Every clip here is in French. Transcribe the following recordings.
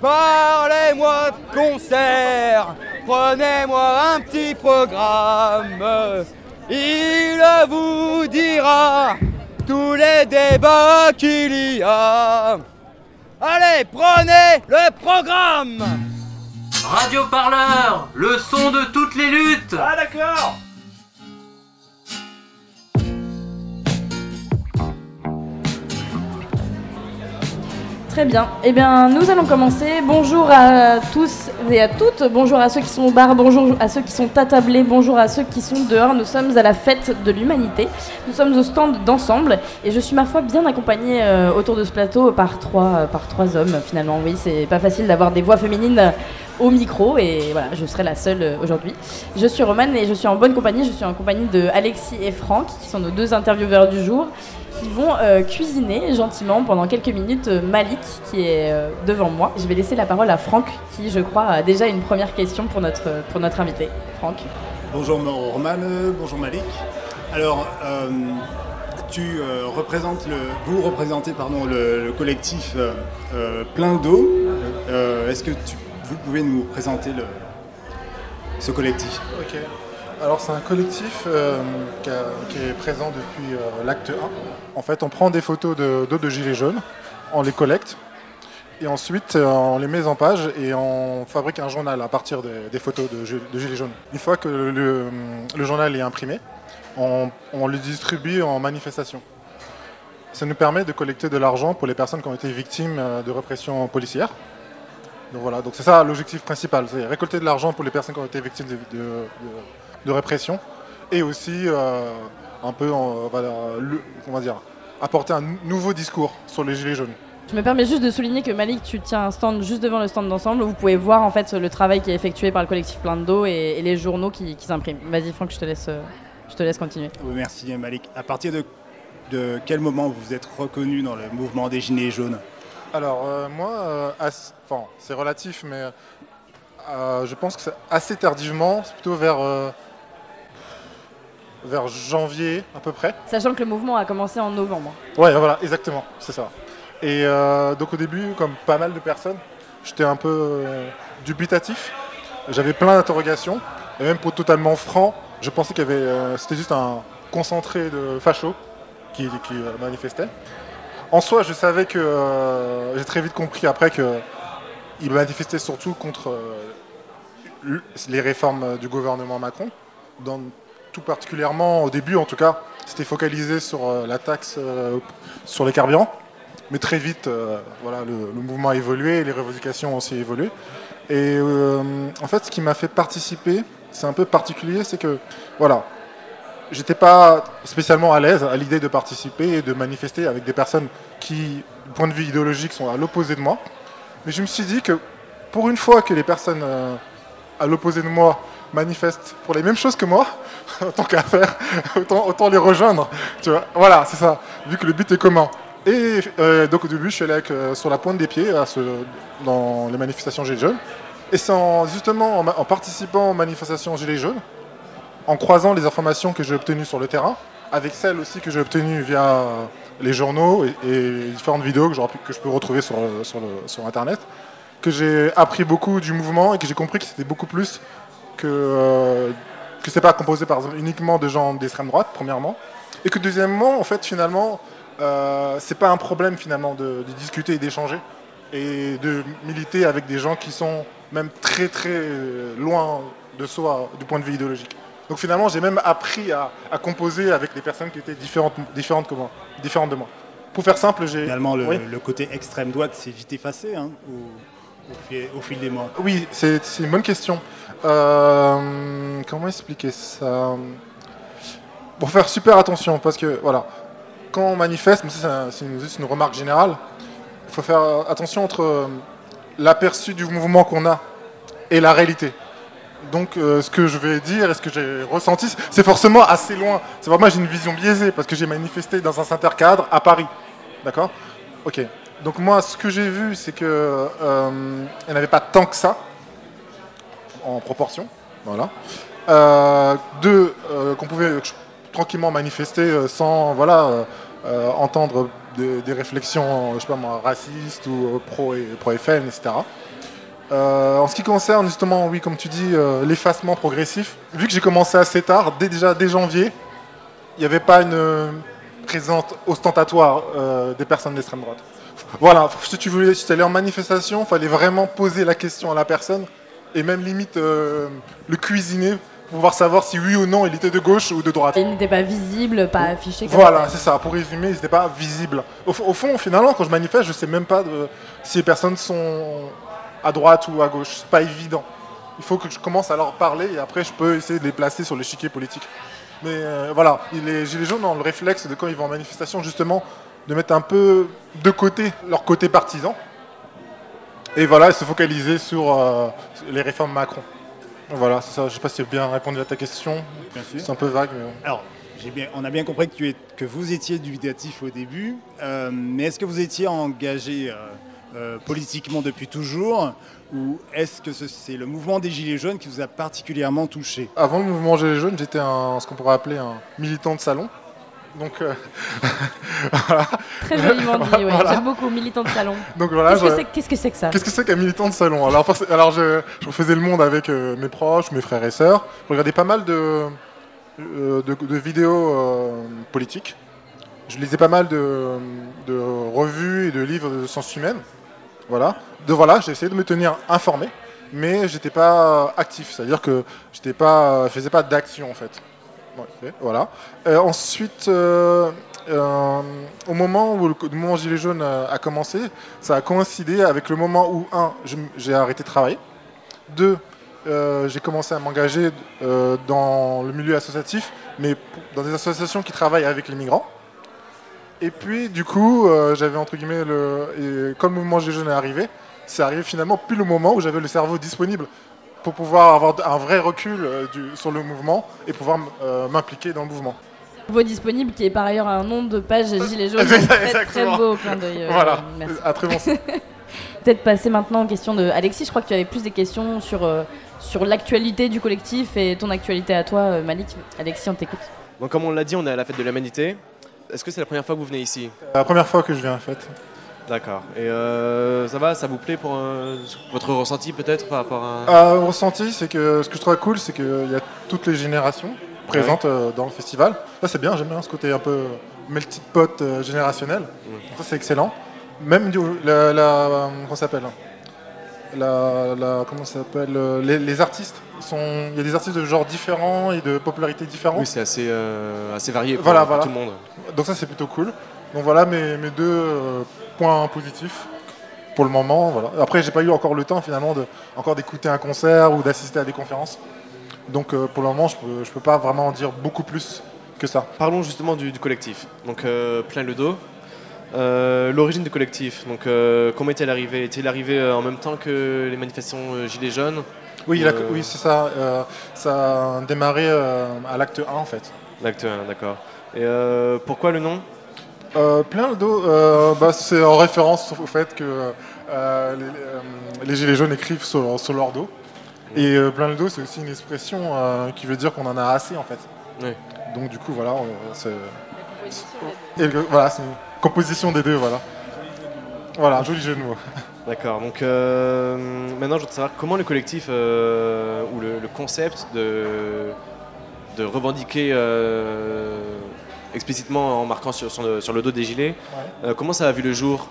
Parlez-moi de concert, prenez-moi un petit programme. Il vous dira tous les débats qu'il y a. Allez, prenez le programme Radio Parleur, le son de toutes les luttes Ah d'accord Très bien. Eh bien, nous allons commencer. Bonjour à tous et à toutes. Bonjour à ceux qui sont au bar. Bonjour à ceux qui sont attablés. Bonjour à ceux qui sont dehors. Nous sommes à la fête de l'humanité. Nous sommes au stand d'ensemble. Et je suis, ma foi, bien accompagnée euh, autour de ce plateau par trois, euh, par trois hommes, finalement. Oui, c'est pas facile d'avoir des voix féminines au micro. Et voilà, je serai la seule euh, aujourd'hui. Je suis Romane et je suis en bonne compagnie. Je suis en compagnie de Alexis et Franck, qui sont nos deux intervieweurs du jour qui vont euh, cuisiner gentiment pendant quelques minutes euh, Malik qui est euh, devant moi. Je vais laisser la parole à Franck qui, je crois, a déjà une première question pour notre, pour notre invité. Franck. Bonjour Roman, bonjour Malik. Alors, euh, tu euh, représentes le, vous représentez pardon, le, le collectif Plein d'eau. Euh, Est-ce que tu, vous pouvez nous présenter le, ce collectif? Ok. Alors c'est un collectif euh, qui, est présent depuis euh, l'acte 1. En fait, on prend des photos de- de, gilets jaunes, on les collecte et ensuite euh, on les met en page et on fabrique un journal à partir des, photos de, gi- de gilets jaunes. Une fois que le, journal est imprimé, on, le distribue en manifestation. Ça nous permet de collecter de l'argent pour les personnes qui ont été victimes de répression policière. Donc voilà, donc c'est ça l'objectif principal, c'est récolter de l'argent pour les personnes qui ont été victimes de- de répression et aussi euh, un peu, voilà, le- comment dire, apporter un nou- nouveau discours sur les gilets jaunes. Je me permets juste de souligner que Malik, tu tiens un stand juste devant le stand d'ensemble où vous pouvez voir en fait le travail qui est effectué par le collectif Plein d'eau et, et les journaux qui, qui s'impriment. Vas-y Franck, je te laisse, euh, je te laisse continuer. Oui, Merci Malik. À partir de, de quel moment vous vous êtes reconnu dans le mouvement des Gilets jaunes? Alors euh, moi, euh, enfin, c'est relatif, mais euh, je pense que c'est assez tardivement, c'est plutôt vers, euh, vers janvier à peu près. Sachant que le mouvement a commencé en novembre. Ouais, voilà, exactement, c'est ça. Et euh, donc au début, comme pas mal de personnes, j'étais un peu euh, dubitatif. J'avais plein d'interrogations. Et même pour être totalement franc, je pensais qu'il y avait, euh, c'était juste un concentré de fachos qui, qui, manifestait. En soi, je savais que j'ai très vite compris après que ils manifestaient surtout contre les réformes du gouvernement Macron. Dans, tout particulièrement, au début en tout cas, c'était focalisé sur euh, la taxe euh, sur les carburants. Mais très vite, euh, voilà, le, mouvement a évolué, les revendications ont aussi évolué. Et en fait, ce qui m'a fait participer, c'est un peu particulier, c'est que voilà, j'étais pas spécialement à l'aise à l'idée de participer et de manifester avec des personnes qui, du point de vue idéologique, sont à l'opposé de moi. Mais je me suis dit que pour une fois que les personnes à l'opposé de moi manifestent pour les mêmes choses que moi, autant qu'à faire, autant, autant les rejoindre. Tu vois voilà, c'est ça, vu que le but est commun. Et euh, donc au début, je suis allé avec, euh, sur la pointe des pieds dans les manifestations Gilets jaunes. Et c'est en- justement en, participant aux manifestations Gilets jaunes, en croisant les informations que j'ai obtenues sur le terrain, avec celles aussi que j'ai obtenues via euh, les journaux et, et différentes vidéos que, je peux retrouver sur, sur Internet, que j'ai appris beaucoup du mouvement et que j'ai compris que c'était beaucoup plus que, euh, que c'est pas composé par exemple uniquement de gens d'extrême droite, premièrement, et que deuxièmement, en fait, finalement, euh, c'est pas un problème finalement de, de discuter et d'échanger et de militer avec des gens qui sont même très très euh, loin de soi du point de vue idéologique. Donc finalement, j'ai même appris à, à composer avec des personnes qui étaient différentes, différentes que moi, différentes de moi. Pour faire simple, j'ai Finalement, le, Oui. le côté extrême droite s'est vite effacé hein, au fil, des mois. Oui, c'est une bonne question. Euh, comment expliquer ça? Pour faire super attention, parce que voilà, quand on manifeste, c'est un- c'est une- une remarque générale, il faut faire attention entre euh, l'aperçu du mouvement qu'on a et la réalité. Donc, euh, ce que je vais dire et ce que j'ai ressenti, c'est forcément assez loin. C'est vraiment, j'ai une vision biaisée parce que j'ai manifesté dans un cadre à Paris. D'accord? Ok. Donc, moi, ce que j'ai vu, c'est que euh, il n'y en avait pas tant que ça, en proportion. Voilà. Euh, deux, euh, qu'on pouvait tranquillement manifester euh, sans voilà, entendre des, réflexions, je sais pas moi, racistes ou pro, pro FN, etc. En ce qui concerne justement, oui, comme tu dis, l'effacement progressif, vu que j'ai commencé assez tard, dès, déjà dès janvier, il n'y avait pas une présence ostentatoire des personnes d'extrême droite. Voilà, si tu voulais, si tu allais en manifestation, il fallait vraiment poser la question à la personne et même limite euh, le cuisiner pour pouvoir savoir si oui ou non il était de gauche ou de droite. Il n'était pas visible, pas affiché. comme Voilà, c'est ça. Pour résumer, ils n'étaient pas visibles. Au, fond, finalement, quand je manifeste, je sais même pas de- si les personnes sont à droite ou à gauche. C'est pas évident. Il faut que je commence à leur parler et après, je peux essayer de les placer sur l'échiquier politique. Mais euh, voilà, les Gilets jaunes ont le réflexe de quand ils vont en manifestation, justement, de mettre un peu de côté leur côté partisan. Et voilà, se focaliser sur euh, les réformes Macron. Voilà, c'est ça. Je sais pas si j'ai bien répondu à ta question. C'est un peu vague, mais... Alors, bien, on a bien compris que, tu es- que vous étiez dubitatif au début, euh, mais est-ce que vous étiez engagé euh, politiquement depuis toujours? Ou est-ce que ce- c'est le mouvement des Gilets jaunes qui vous a particulièrement touché? Avant le mouvement Gilets jaunes, j'étais ce qu'on pourrait appeler un militant de salon. Donc, euh, Très joliment dit, oui. Voilà. J'aime beaucoup, militant de salon. donc voilà. Qu'est-ce que je- c'est qu'est-ce que, c'est que ça Qu'est-ce que c'est qu'un militant de salon Alors, forc- alors je, je faisais le monde avec euh, mes proches, mes frères et sœurs. Je regardais pas mal de, euh, de, de vidéos politiques. Je lisais pas mal de, de revues et de livres de sciences humaines. Voilà. De voilà, j'ai essayé de me tenir informé, mais j'étais pas actif. C'est-à-dire que j'étais pas, je faisais pas d'action en fait. Voilà. Euh, ensuite, euh, euh, au moment où le, le mouvement Gilet jaune a, commencé, ça a coïncidé avec le moment où, un, j'ai arrêté de travailler. Deux, j'ai commencé à m'engager dans le milieu associatif, mais dans des associations qui travaillent avec les migrants. Et puis, du coup, j'avais entre guillemets le. Quand le mouvement Gilets jaunes est arrivé, c'est arrivé finalement pile au moment où j'avais le cerveau disponible pour pouvoir avoir un vrai recul euh, du- sur le mouvement et pouvoir euh, m'impliquer dans le mouvement. Vos disponible, qui est par ailleurs un nom de page Gilets jaunes. très, très beau clin d'œil. euh, voilà, Merci. à très bon. Peut-être passer maintenant aux questions de Alexis. Je crois que tu avais plus des questions sur, euh, sur l'actualité du collectif et ton actualité à toi, Malik. Alexis, on t'écoute. Donc comme on l'a dit, on est à la fête de l'humanité. Est-ce que c'est la première fois que vous venez ici? La première fois que je viens en fait. D'accord. Et euh, ça va, ça vous plaît pour euh, votre ressenti peut-être par rapport à... Euh, ressenti, c'est que ce que je trouve cool, c'est qu'il y a toutes les générations présentes euh, dans le festival. Ça c'est bien, j'aime bien ce côté un peu melting pot euh, générationnel. Ça c'est excellent. Même du, la, la- comment ça s'appelle la, la- comment ça s'appelle les, les artistes. sont- Il y a des artistes de genres différents et de popularité différentes. Oui, c'est assez, assez varié pour, Voilà, pour voilà. tout le monde. Donc ça c'est plutôt cool. Donc voilà mes, mes deux positifs pour le moment. Voilà. Après j'ai pas eu encore le temps finalement de encore d'écouter un concert ou d'assister à des conférences. Donc euh, pour le moment je peux, je peux pas vraiment en dire beaucoup plus que ça. Parlons justement du, du collectif. Donc euh, plein le dos. Euh, L'origine du collectif, donc comment est-elle arrivée? Est-il arrivé euh, en même temps que les manifestations Gilets jaunes? Oui, oui c'est ça. Ça a démarré à l'acte 1 en fait. L'acte 1, d'accord. Et pourquoi le nom? Euh, plein le dos, euh, bah, c'est en référence au fait que euh, les, les gilets jaunes écrivent sur, sur leur dos. Et plein le dos, c'est aussi une expression qui veut dire qu'on en a assez en fait. Oui. Donc du coup, voilà, c'est et voilà, c'est une composition des deux, voilà. Voilà, joli jeu de mots. D'accord, donc maintenant je voudrais savoir comment le collectif ou le, le concept de, de revendiquer explicitement en marquant sur, sur le, sur le dos des gilets, euh, comment ça a vu le jour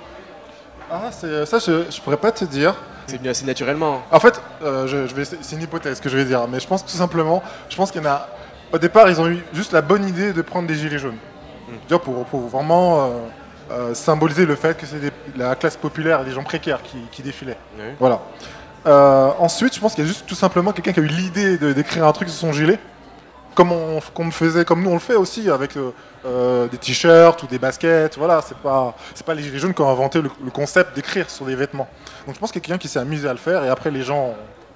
Ah, c'est ça, je, je pourrais pas te dire. C'est venu assez naturellement. En fait, euh, je, c'est une hypothèse que je vais dire, mais je pense tout simplement, je pense qu'il y en a. Au départ, ils ont eu juste la bonne idée de prendre des gilets jaunes, Dire pour, pour vraiment euh, euh, symboliser le fait que c'est la classe populaire, des gens précaires qui, qui défilaient. Voilà. Ensuite, je pense qu'il y a juste tout simplement quelqu'un qui a eu l'idée d'écrire un truc sur son gilet, comme on, comme on faisait, comme nous on le fait aussi avec euh, euh, des t-shirts ou des baskets. Voilà, c'est pas, c'est pas les gilets jaunes qui ont inventé le, le concept d'écrire sur des vêtements. Donc je pense qu'il y a quelqu'un qui s'est amusé à le faire et après les gens ont,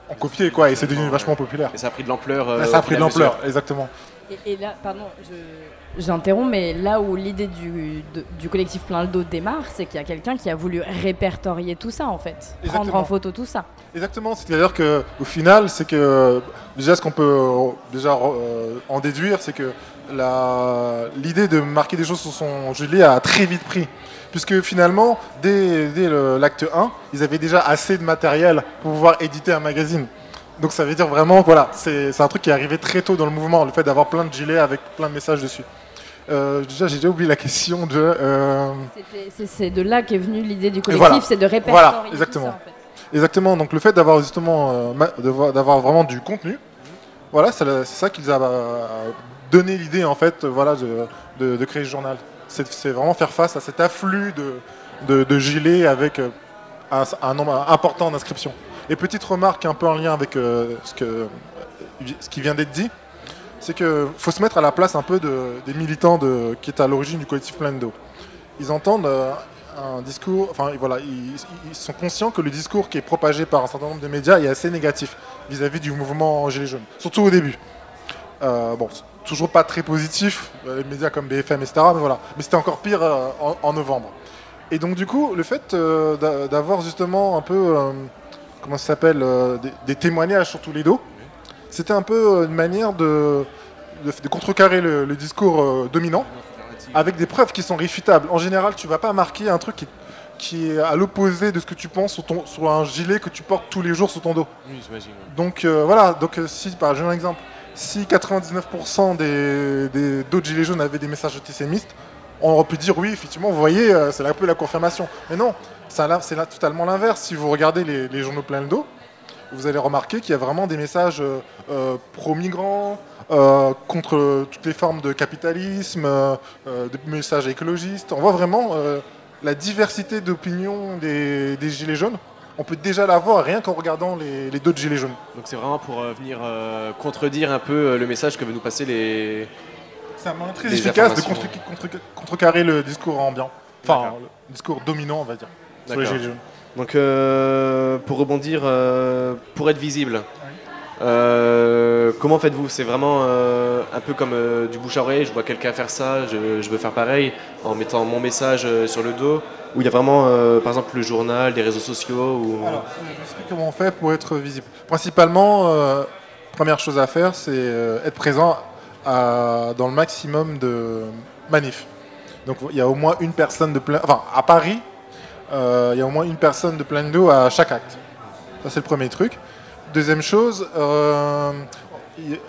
ont copié quoi et c'est devenu vachement populaire. Et ça a pris de l'ampleur. euh, ça a pris de l'ampleur, exactement. Et, et là, pardon, je- j'interromps, mais là où l'idée du, de- du collectif Plein le dos démarre, c'est qu'il y a quelqu'un qui a voulu répertorier tout ça en fait, prendre en photo tout ça. Exactement, c'est-à-dire que au final, c'est que déjà ce qu'on peut euh, déjà euh, en déduire, c'est que l'idée de marquer des choses sur son gilet a très vite pris. puisque finalement, dès, dès l'acte 1, ils avaient déjà assez de matériel pour pouvoir éditer un magazine. Donc ça veut dire vraiment, voilà, c'est c'est un truc qui est arrivé très tôt dans le mouvement, le fait d'avoir plein de gilets avec plein de messages dessus. Euh, déjà, j'ai déjà oublié la question de... euh, C'est de là qu'est venue l'idée du voilà. collectif, c'est de répertorier Voilà, tout exactement. ça, en fait. Exactement, donc le fait d'avoir justement euh, d'avoir vraiment du contenu, voilà, c'est ça qui nous a donné l'idée en fait, voilà, de, de- de créer ce journal. C'est vraiment faire face à cet afflux de, gilets avec un, un nombre important d'inscriptions. Et petite remarque un peu en lien avec ce, que, ce qui vient d'être dit, c'est qu'il faut se mettre à la place un peu de- des militants qui est à l'origine du collectif Plein. Ils entendent euh, un discours, enfin voilà, ils, sont conscients que le discours qui est propagé par un certain nombre de médias est assez négatif vis-à-vis du mouvement Gilets jaunes, surtout au début. Euh, bon, toujours pas très positif, euh, les médias comme BFM, etc. Mais voilà, mais c'était encore pire en, novembre. Et donc du coup, le fait d'a- d'avoir justement un peu, comment ça s'appelle, des témoignages sur tous les dos, c'était un peu euh, une manière de, de, de contrecarrer le, le discours euh, dominant avec des preuves qui sont réfutables. En général, tu vas pas marquer un truc qui, qui est à l'opposé de ce que tu penses sur, ton, sur un gilet que tu portes tous les jours sur ton dos. Oui, j'imagine. ouais. Donc euh, voilà, donc si, par j'ai un exemple, si 99% des, des- d'autres gilets jaunes avaient des messages antisémites, on aurait pu dire oui, effectivement, vous voyez, c'est un peu la confirmation. Mais non, c'est, là, c'est là totalement l'inverse. Si vous regardez les, les journaux plein le dos, vous allez remarquer qu'il y a vraiment des messages euh, euh, pro-migrants, euh, contre toutes les formes de capitalisme, des messages écologistes. On voit vraiment euh, la diversité d'opinions des, des gilets jaunes. On peut déjà la voir rien qu'en regardant les, les d'autres gilets jaunes. Donc c'est vraiment pour euh, venir euh, contredire un peu le message que veulent nous passer les. C'est un moyen très efficace de informations. contre- contre- contrecarrer le discours ambiant. Enfin, le discours dominant, on va dire, sur les gilets jaunes. Donc euh, pour rebondir, euh, pour être visible, euh, comment faites-vous? C'est vraiment un peu comme du bouche à oreille, je vois quelqu'un faire ça, je, je veux faire pareil, en mettant mon message sur le dos, ou il y a vraiment, par exemple, le journal, des réseaux sociaux ou... Alors, je comment on fait pour être visible. Principalement, première chose à faire, c'est être présent à- dans le maximum de manifs. Donc il y a au moins une personne de plein... Enfin, à Paris, il y a au moins une personne de plein d'eau à chaque acte. Ça, c'est le premier truc. Deuxième chose, euh,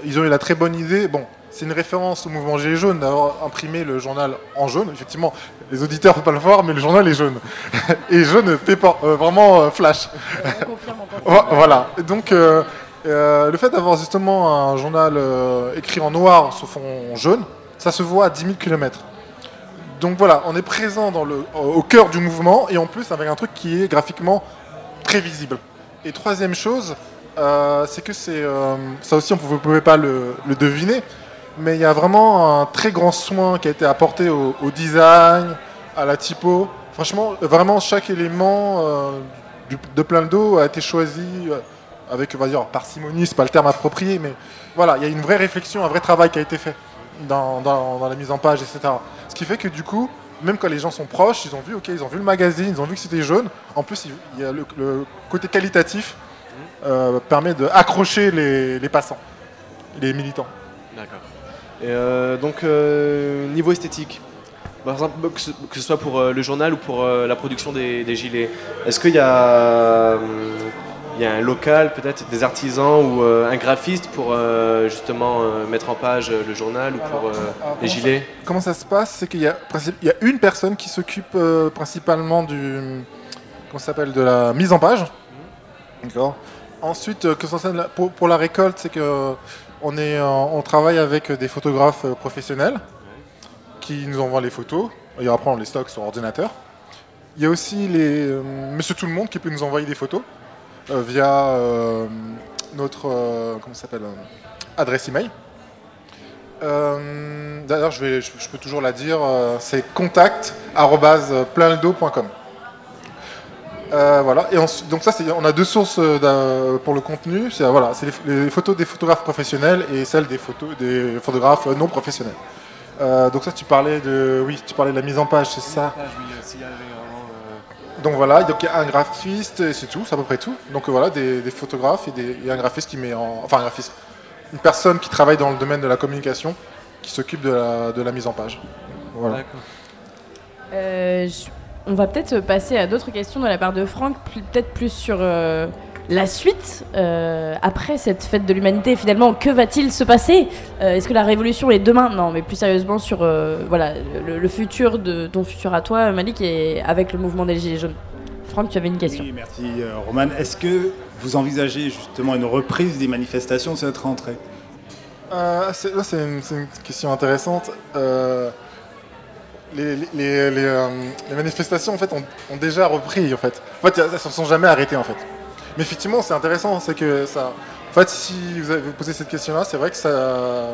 ils- ont eu la très bonne idée... Bon, c'est une référence au mouvement Gilets jaunes d'avoir imprimé le journal en jaune. Effectivement, les auditeurs ne peuvent pas le voir, mais le journal est jaune. Et jaune, pépant, euh, vraiment euh, flash. On confirme, on confirme. Vo- Voilà. Et Donc, euh, euh, le fait d'avoir justement un journal euh, écrit en noir sur fond jaune, ça se voit à 10 000 km. Donc voilà, on est présent au cœur du mouvement et en plus avec un truc qui est graphiquement très visible. Et troisième chose, euh, c'est que c'est euh, ça aussi on ne pouvait pas le, deviner, mais il y a vraiment un très grand soin qui a été apporté au, design, à la typo. Franchement, vraiment chaque élément euh, de plein le dos a été choisi avec, on va dire, parcimonie, c'est pas le terme approprié, mais voilà, il y a une vraie réflexion, un vrai travail qui a été fait dans, dans- la mise en page, etc. Ce qui fait que du coup, même quand les gens sont proches, ils ont vu, ok, ils ont vu le magazine, ils ont vu que c'était jaune. En plus, il y a le, côté qualitatif euh, permet d'accrocher les, les passants, les militants. D'accord. Et euh, donc, euh, niveau esthétique, par exemple, que ce, soit pour euh, le journal ou pour la production des, gilets, est-ce qu'il y a, il y a un local, peut-être des artisans ou euh, un graphiste pour euh, justement euh, mettre en page euh, le journal ou pour Alors, euh, alors, les gilets Comment ça se passe? C'est qu'il y, a y une personne qui s'occupe euh, principalement du. Comment s'appelle De la mise en page. D'accord. Ensuite, que la- pour, pour la récolte, c'est que on, est, en- on travaille avec des photographes professionnels qui nous envoient les photos. Et après, on les stocke sur ordinateur. Il y a aussi les, euh, Monsieur Tout le Monde qui peut nous envoyer des photos via euh, notre euh, comment s'appelle euh, adresse email. Euh, D'ailleurs, je, peux toujours la dire, euh, c'est contact@pleinledo.com. Euh, voilà. Et donc ça, on a deux sources euh, pour le contenu. C'est voilà, les, les photos des photographes professionnels et celles des photos des photographes non professionnels. Euh, donc ça, tu parlais de, oui, tu parlais de la mise en page, c'est ça? Donc voilà, donc il y a un graphiste et c'est tout, c'est à peu près tout. Donc voilà, des, des photographes et, des, et un graphiste qui met en, enfin un graphiste, une personne qui travaille dans le domaine de la communication, qui s'occupe de la, de la mise en page. Voilà. D'accord. Euh, je- on va peut-être passer à d'autres questions de la part de Franck, peut-être plus sur euh, la suite euh, après cette fête de l'humanité. Finalement, que va-t-il se passer Euh, Est-ce que la révolution est demain? Non, mais plus sérieusement sur euh, voilà le, le futur de ton futur à toi, Malik, et avec le mouvement des Gilets jaunes. Franck, tu avais une question. Oui, merci euh, Roman. Est-ce que vous envisagez justement une reprise des manifestations cette rentrée? Euh, c'est, là, c'est une, question intéressante. Euh, les, les- les- les, euh, les manifestations en fait, ont, ont déjà repris. En fait, en fait elles ne se sont jamais arrêtées. En fait. Mais effectivement, c'est intéressant. C'est que ça. En fait, si vous avez posé cette question-là, c'est vrai que ça.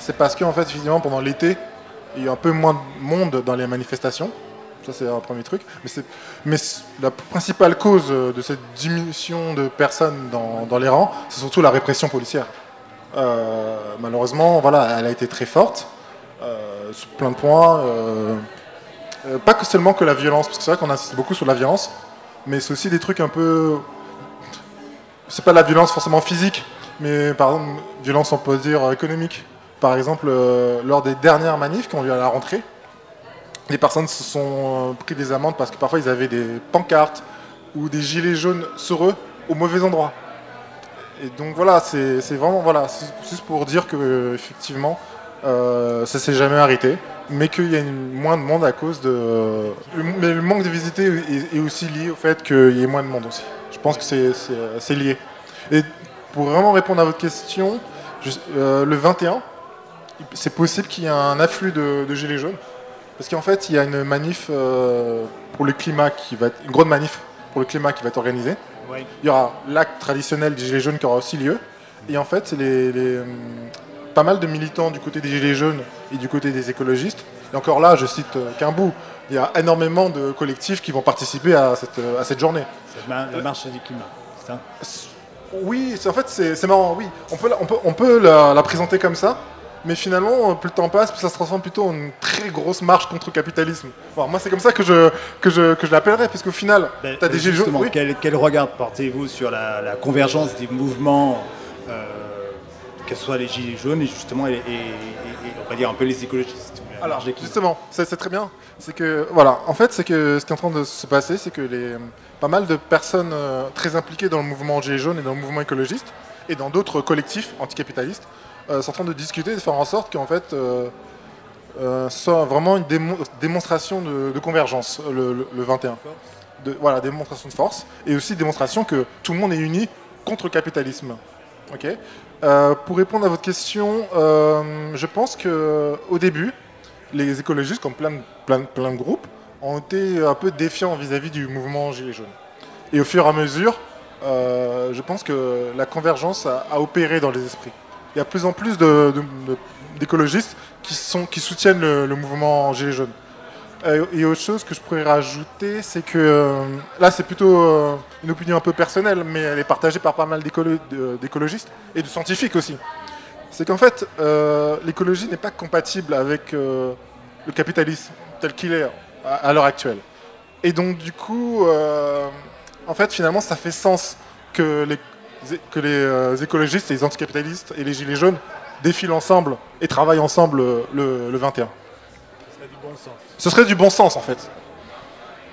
C'est parce que en fait, pendant l'été, il y a un peu moins de monde dans les manifestations. Ça, c'est un premier truc. Mais, c'est, mais la principale cause de cette diminution de personnes dans, les rangs, c'est surtout la répression policière. Euh, malheureusement, voilà, elle a été très forte euh, sur plein de points. euh, pas que seulement que la violence, parce que c'est vrai qu'on insiste beaucoup sur la violence, mais c'est aussi des trucs un peu. C'est pas la violence forcément physique, mais par exemple, violence, on peut dire économique. Par exemple, euh, lors des dernières manifs qui ont lieu à la rentrée, les personnes se sont euh, pris des amendes parce que parfois ils avaient des pancartes ou des gilets jaunes sur eux au mauvais endroit. Et donc voilà, c'est vraiment voilà, juste pour dire que effectivement, euh, ça s'est jamais arrêté, mais qu'il y a une- moins de monde à cause de. le- mais le manque de visiter est, est aussi lié au fait qu'il y ait moins de monde aussi. Je pense que c'est- euh, lié. Et pour vraiment répondre à votre question, je- euh, le 21, c'est possible qu'il y ait un afflux de, de gilets jaunes. Parce qu'en fait, il y a une manif euh, pour le climat qui va être, une grande manif pour le climat qui va être organisée. Il y aura l'acte traditionnel des Gilets jaunes qui aura aussi lieu. Et en fait, les, les, pas mal de militants du côté des Gilets jaunes et du côté des écologistes. Et encore là, je cite euh, qu'un bout. Il y a énormément de collectifs qui vont participer à cette, euh, à cette journée. C'est la marche du climat. ça? Oui, en fait, c'est marrant. Oui, on peut, on peut, on peut la, la présenter comme ça. Mais finalement, plus le temps passe, plus ça se transforme plutôt en une très grosse marche contre le capitalisme. Moi, c'est comme ça que je, que je, que je l'appellerais, parce qu'au final, Ben, tu as des Gilets jaunes. oui. quel, quel regard portez-vous sur la, la convergence des mouvements, euh, que ce soit les gilets jaunes et justement, et, et- et- et on va dire un peu les écologistes Alors justement, c'est très bien. C'est que voilà, en fait, c'est que ce qui est en train de se passer, c'est que les pas mal de personnes euh, très impliquées dans le mouvement Gilets jaunes et dans le mouvement écologiste et dans d'autres collectifs anticapitalistes euh, sont en train de discuter et de faire en sorte qu'en fait euh, euh, ce soit vraiment une démo- démonstration de, de convergence le, le- le 21. De, voilà, démonstration de force et aussi démonstration que tout le monde est uni contre le capitalisme. Ok. Euh, pour répondre à votre question, euh, je pense que au début, les écologistes, comme plein de, groupes, ont été un peu défiants vis-à-vis du mouvement Gilets jaunes. Et au fur et à mesure, euh, je pense que la convergence a, opéré dans les esprits. Il y a de plus en plus d'écologistes qui, sont, qui soutiennent le, le mouvement Gilets jaunes. Euh, et autre chose que je pourrais rajouter, c'est que euh, là, c'est plutôt euh, une opinion un peu personnelle, mais elle est partagée par pas mal d'écologistes et de scientifiques aussi. C'est qu'en fait, l'écologie n'est pas compatible avec le capitalisme tel qu'il est à, l'heure actuelle. Et donc, du coup, en fait, finalement, ça fait sens que les, que les écologistes, les anticapitalistes et les gilets jaunes défilent ensemble et travaillent ensemble le, le 21. Ce serait du bon sens, en fait.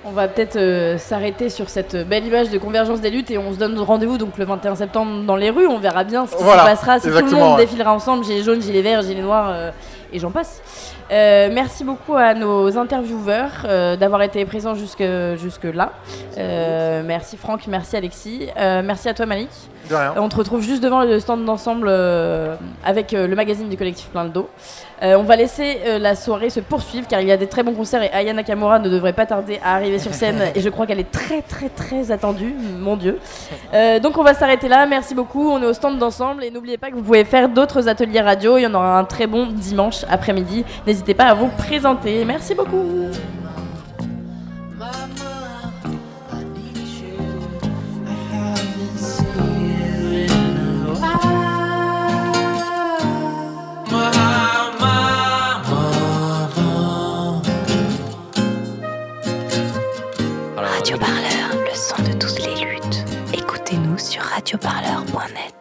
On va peut-être euh, s'arrêter sur cette belle image de convergence des luttes et on se donne rendez-vous donc le 21 septembre dans les rues. On verra bien ce qui Voilà, se passera si tout le monde ouais. défilera ensemble, gilets jaunes, gilets verts, gilets noirs euh, et j'en passe. Euh, merci beaucoup à nos intervieweurs euh, d'avoir été présents jusque, jusque là. Euh, merci Franck, merci Alexis, merci à toi Malik. De rien. On te retrouve juste devant le stand d'ensemble avec le magazine du collectif Plein de dos. On va laisser la soirée se poursuivre car il y a des très bons concerts et Aya Nakamura ne devrait pas tarder à arriver sur scène et je crois qu'elle est très très très attendue, mon dieu. Donc on va s'arrêter là, merci beaucoup, on est au stand d'ensemble et n'oubliez pas que vous pouvez faire d'autres ateliers radio, il y en aura un très bon dimanche après-midi. N'hésitez pas à vous présenter, merci beaucoup. Radio Parleur, le son de toutes les luttes. Écoutez-nous sur radioparleur.net.